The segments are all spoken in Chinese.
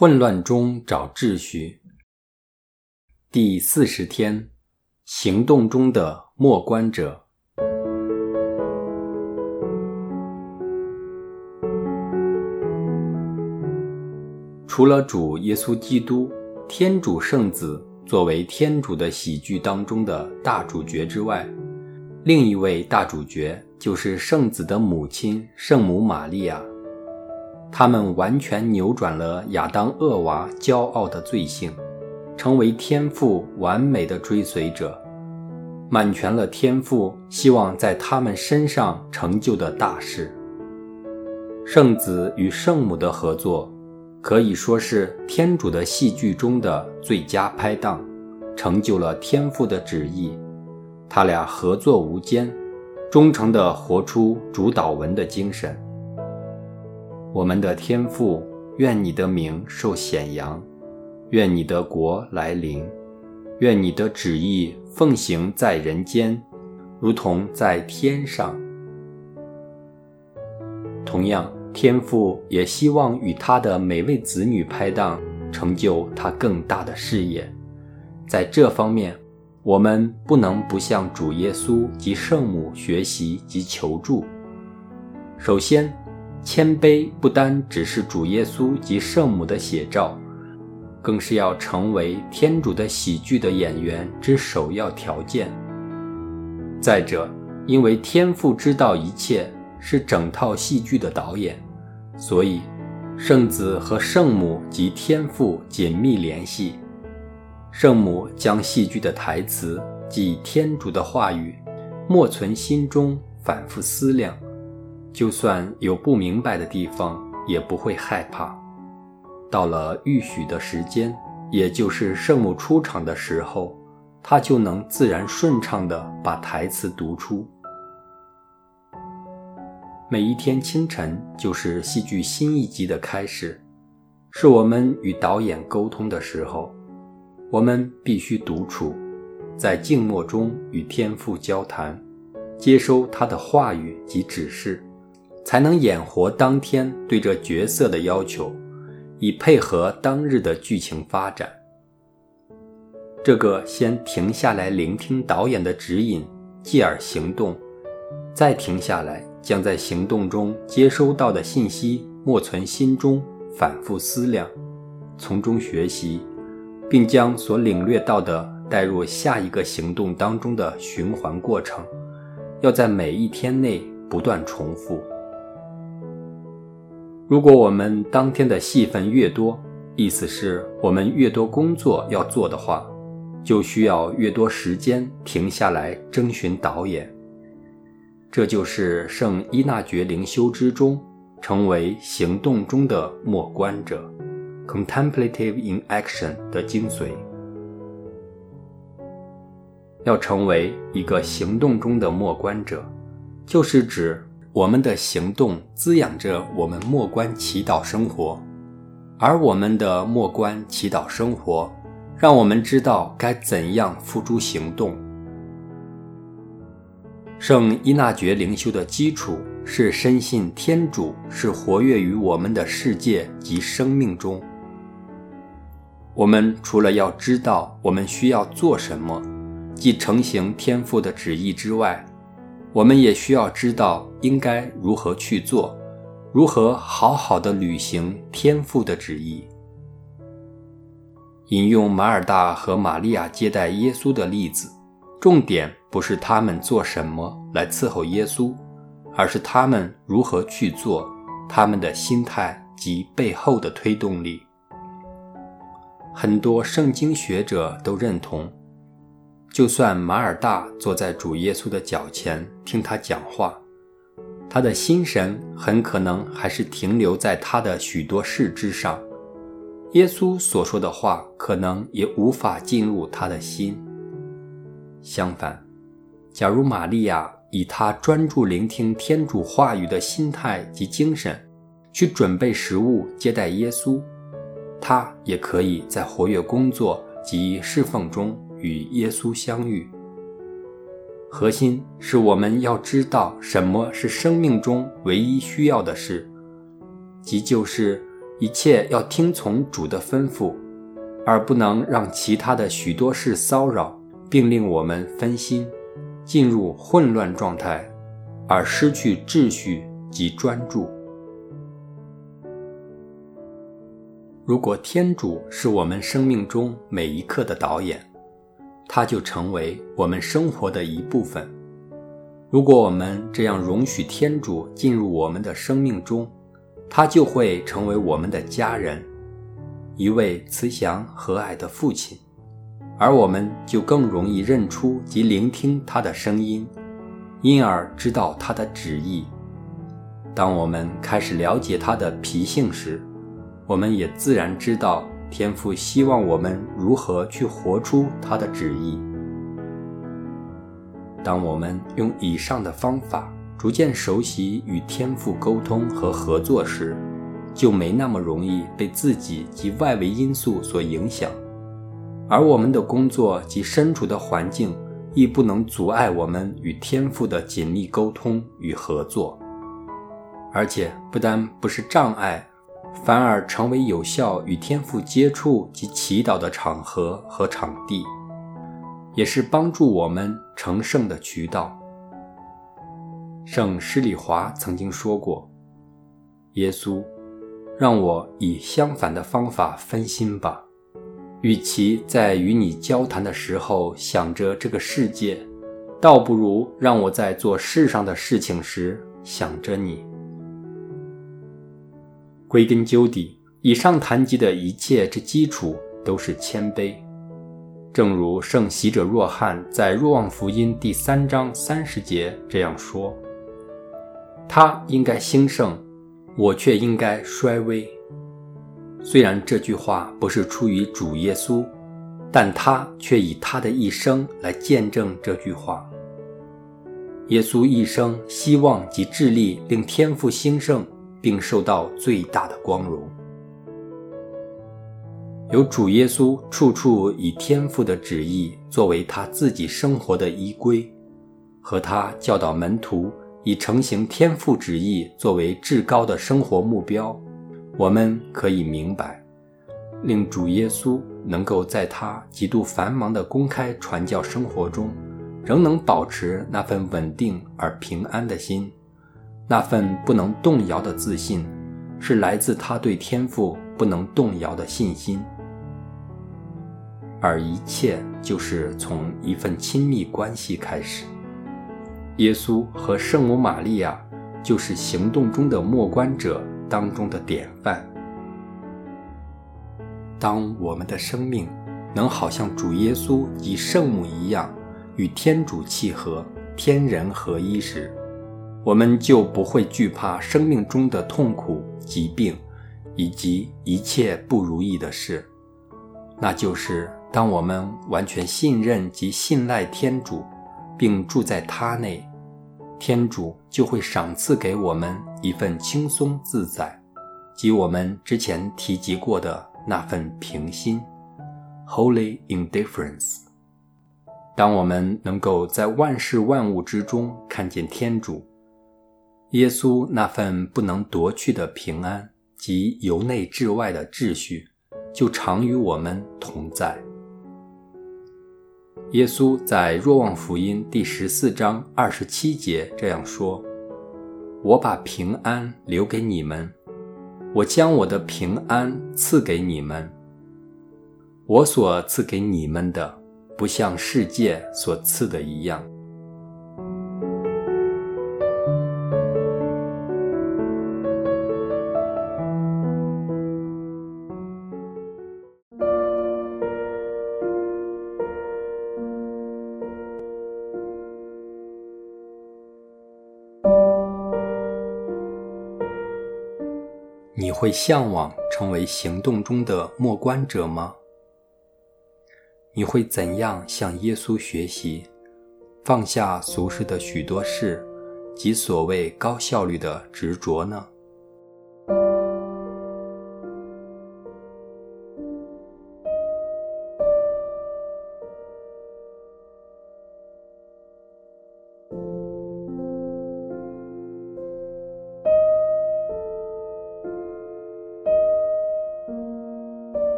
混乱中找秩序。第四十天，行动中的默观者。除了主耶稣基督，天主圣子作为天主的喜剧当中的大主角之外，另一位大主角就是圣子的母亲圣母玛利亚。他们完全扭转了亚当恶娃骄傲的罪性，成为天父完美的追随者，满全了天父希望在他们身上成就的大事。圣子与圣母的合作，可以说是天主的戏剧中的最佳拍档，成就了天父的旨意。他俩合作无间，忠诚地活出主导文的精神。我们的天父，愿你的名受显扬，愿你的国来临，愿你的旨意奉行在人间，如同在天上。同样，天父也希望与他的每位子女拍档，成就他更大的事业。在这方面，我们不能不向主耶稣及圣母学习及求助。首先。谦卑不单只是主耶稣及圣母的写照，更是要成为天主的喜剧的演员之首要条件。再者，因为天父知道一切，是整套戏剧的导演，所以圣子和圣母及天父紧密联系。圣母将戏剧的台词即天主的话语，默存心中，反复思量。就算有不明白的地方，也不会害怕。到了预许的时间，也就是圣母出场的时候，他就能自然顺畅地把台词读出。每一天清晨就是戏剧新一集的开始，是我们与导演沟通的时候。我们必须独处，在静默中与天父交谈，接收他的话语及指示。才能演活当天对这角色的要求，以配合当日的剧情发展。这个先停下来聆听导演的指引，继而行动，再停下来将在行动中接收到的信息默存心中，反复思量，从中学习，并将所领略到的带入下一个行动当中的循环过程，要在每一天内不断重复。如果我们当天的戏份越多，意思是我们越多工作要做的话，就需要越多时间停下来征询导演。这就是圣伊纳爵灵修之中成为行动中的默观者 （contemplative in action） 的精髓。要成为一个行动中的默观者，就是指。我们的行动滋养着我们默观祈祷生活，而我们的默观祈祷生活，让我们知道该怎样付诸行动。圣伊纳爵灵修的基础是深信天主是活跃于我们的世界及生命中。我们除了要知道我们需要做什么，即成行天父的旨意之外，我们也需要知道应该如何去做，如何好好的履行天父的旨意。引用马尔大和玛利亚接待耶稣的例子，重点不是他们做什么来伺候耶稣，而是他们如何去做，他们的心态及背后的推动力。很多圣经学者都认同。就算马尔大坐在主耶稣的脚前听他讲话，他的心神很可能还是停留在他的许多事之上，耶稣所说的话可能也无法进入他的心。相反，假如玛利亚以他专注聆听天主话语的心态及精神，去准备食物接待耶稣，他也可以在活跃工作及侍奉中。与耶稣相遇，核心是我们要知道什么是生命中唯一需要的事，即就是一切要听从主的吩咐，而不能让其他的许多事骚扰，并令我们分心，进入混乱状态，而失去秩序及专注。如果天主是我们生命中每一刻的导演，他就成为我们生活的一部分。如果我们这样容许天主进入我们的生命中，他就会成为我们的家人，一位慈祥和蔼的父亲，而我们就更容易认出及聆听他的声音，因而知道他的旨意。当我们开始了解他的脾性时，我们也自然知道天父希望我们如何去活出他的旨意。当我们用以上的方法，逐渐熟悉与天赋沟通和合作时，就没那么容易被自己及外围因素所影响，而我们的工作及身处的环境亦不能阻碍我们与天赋的紧密沟通与合作，而且不但不是障碍，反而成为有效与天赋接触及祈祷的场合和场地，也是帮助我们成圣的渠道。圣施礼华曾经说过：“耶稣，让我以相反的方法分心吧。与其在与你交谈的时候想着这个世界，倒不如让我在做世上的事情时想着你。”归根究底，以上谈及的一切之基础都是谦卑。正如圣喜者若翰在《若望福音》第三章三十节这样说。他应该兴盛，我却应该衰微。虽然这句话不是出于主耶稣，但他却以他的一生来见证这句话。耶稣一生希望及致力令天赋兴盛，并受到最大的光荣。由主耶稣处处以天赋的旨意作为他自己生活的依归，和他教导门徒。以成行天父旨意作为至高的生活目标，我们可以明白，令主耶稣能够在他极度繁忙的公开传教生活中，仍能保持那份稳定而平安的心，那份不能动摇的自信，是来自他对天赋不能动摇的信心，而一切就是从一份亲密关系开始。耶稣和圣母玛利亚就是行动中的默观者当中的典范。当我们的生命能好像主耶稣及圣母一样与天主契合、天人合一时，我们就不会惧怕生命中的痛苦、疾病以及一切不如意的事。那就是当我们完全信任及信赖天主，并住在他内。天主就会赏赐给我们一份轻松自在，即我们之前提及过的那份平心 （Holy Indifference）。当我们能够在万事万物之中看见天主、耶稣那份不能夺去的平安及由内至外的秩序，就常与我们同在。耶稣在若望福音第十四章二十七节这样说：“我把平安留给你们，我将我的平安赐给你们。我所赐给你们的，不像世界所赐的一样。”会向往成为行动中的默观者吗？你会怎样向耶稣学习，放下俗世的许多事及所谓高效率的执着呢？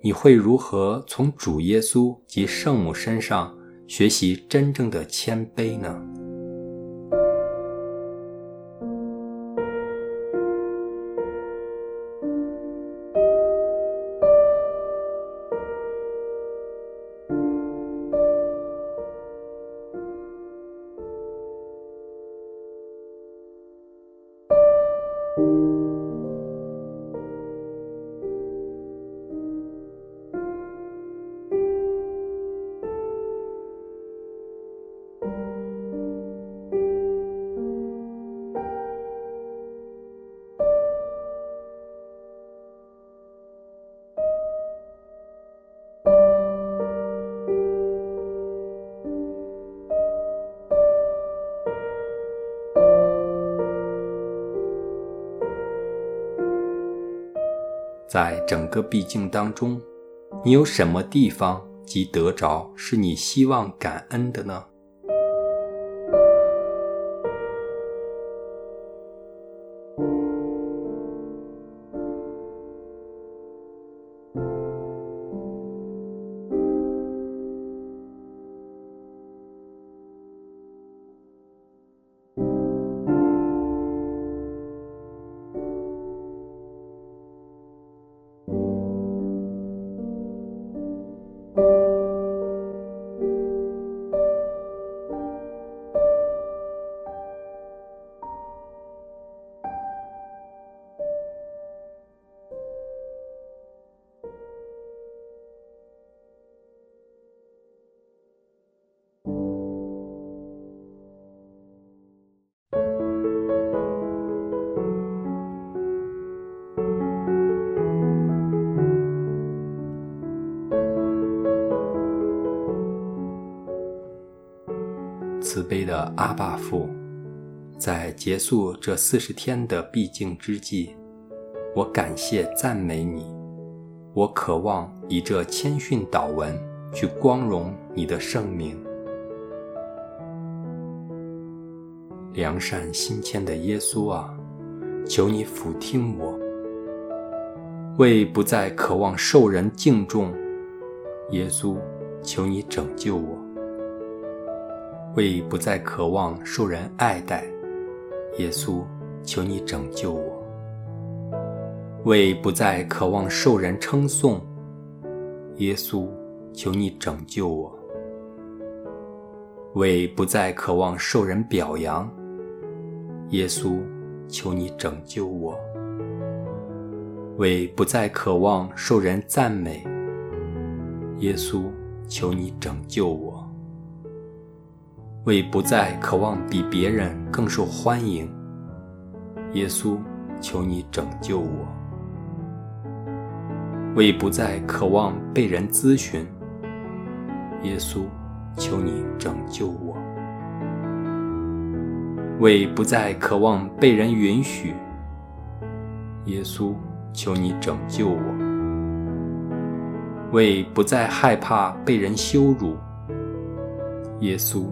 你会如何从主耶稣及圣母身上学习真正的谦卑呢？在整个毕竟当中，你有什么地方及得着是你希望感恩的呢？悲的阿爸父，在结束这四十天的必经之际，我感谢赞美你。我渴望以这谦逊祷文去光荣你的圣名。良善心谦的耶稣啊，求你俯听我。为不再渴望受人敬重，耶稣，求你拯救我。为不再渴望受人爱戴，耶稣，求你拯救我；为不再渴望受人称颂，耶稣，求你拯救我；为不再渴望受人表扬，耶稣，求你拯救我；为不再渴望受人赞美，耶稣，求你拯救我。为不再渴望比别人更受欢迎，耶稣，求你拯救我；为不再渴望被人咨询，耶稣，求你拯救我；为不再渴望被人允许，耶稣，求你拯救我；为不再害怕被人羞辱，耶稣。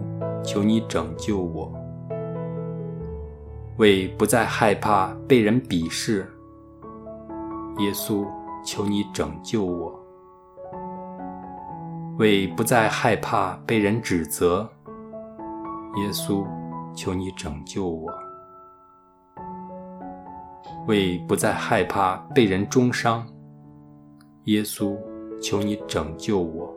求你拯救我，为不再害怕被人鄙视。耶稣，求你拯救我，为不再害怕被人指责。耶稣，求你拯救我，为不再害怕被人中伤。耶稣，求你拯救我。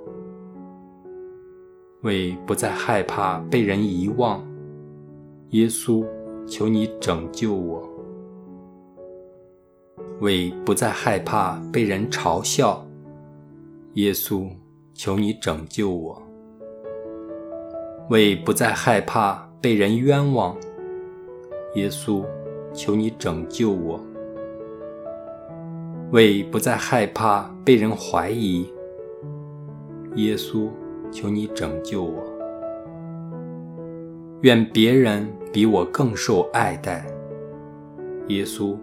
为不再害怕被人遗忘，耶稣，求你拯救我；为不再害怕被人嘲笑，耶稣，求你拯救我；为不再害怕被人冤枉，耶稣，求你拯救我；为不再害怕被人怀疑，耶稣。求你拯救我，愿别人比我更受爱戴。耶稣，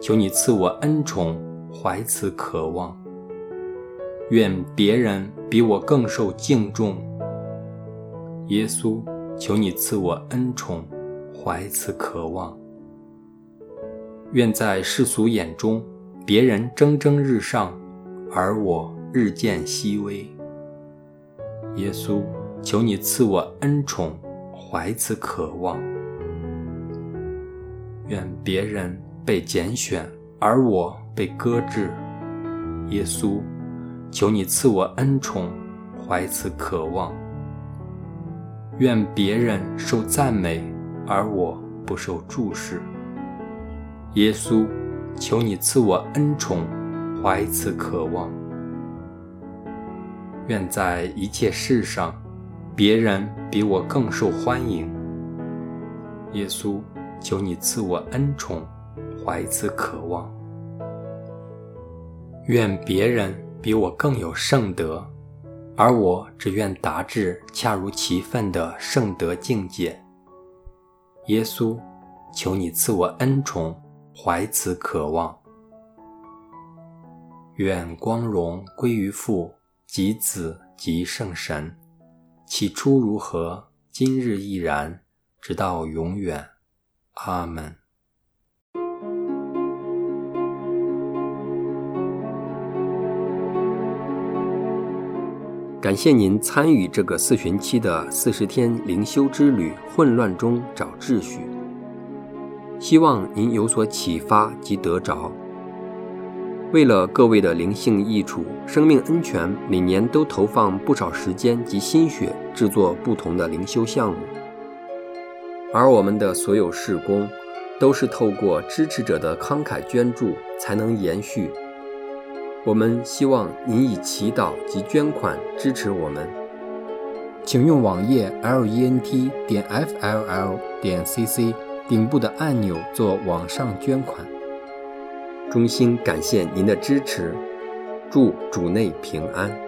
求你赐我恩宠，怀此渴望。愿别人比我更受敬重。耶稣，求你赐我恩宠，怀此渴望。愿在世俗眼中，别人蒸蒸日上，而我日渐稀微。耶稣，求你赐我恩宠，怀此渴望。愿别人被拣选，而我被搁置。耶稣，求你赐我恩宠，怀此渴望。愿别人受赞美，而我不受注视。耶稣，求你赐我恩宠，怀此渴望。愿在一切事上，别人比我更受欢迎。耶稣，求你赐我恩宠，怀此渴望。愿别人比我更有圣德，而我只愿达至恰如其分的圣德境界。耶稣，求你赐我恩宠，怀此渴望。愿光荣归于父。及子及圣神，起初如何，今日亦然，直到永远。阿门。感谢您参与这个四旬期的四十天灵修之旅，混乱中找秩序。希望您有所启发及得着。为了各位的灵性益处、生命安全，每年都投放不少时间及心血制作不同的灵修项目。而我们的所有事工，都是透过支持者的慷慨捐助才能延续。我们希望您以祈祷及捐款支持我们，请用网页 lent 点 fll 点 cc 顶部的按钮做网上捐款。衷心感谢您的支持，祝主内平安。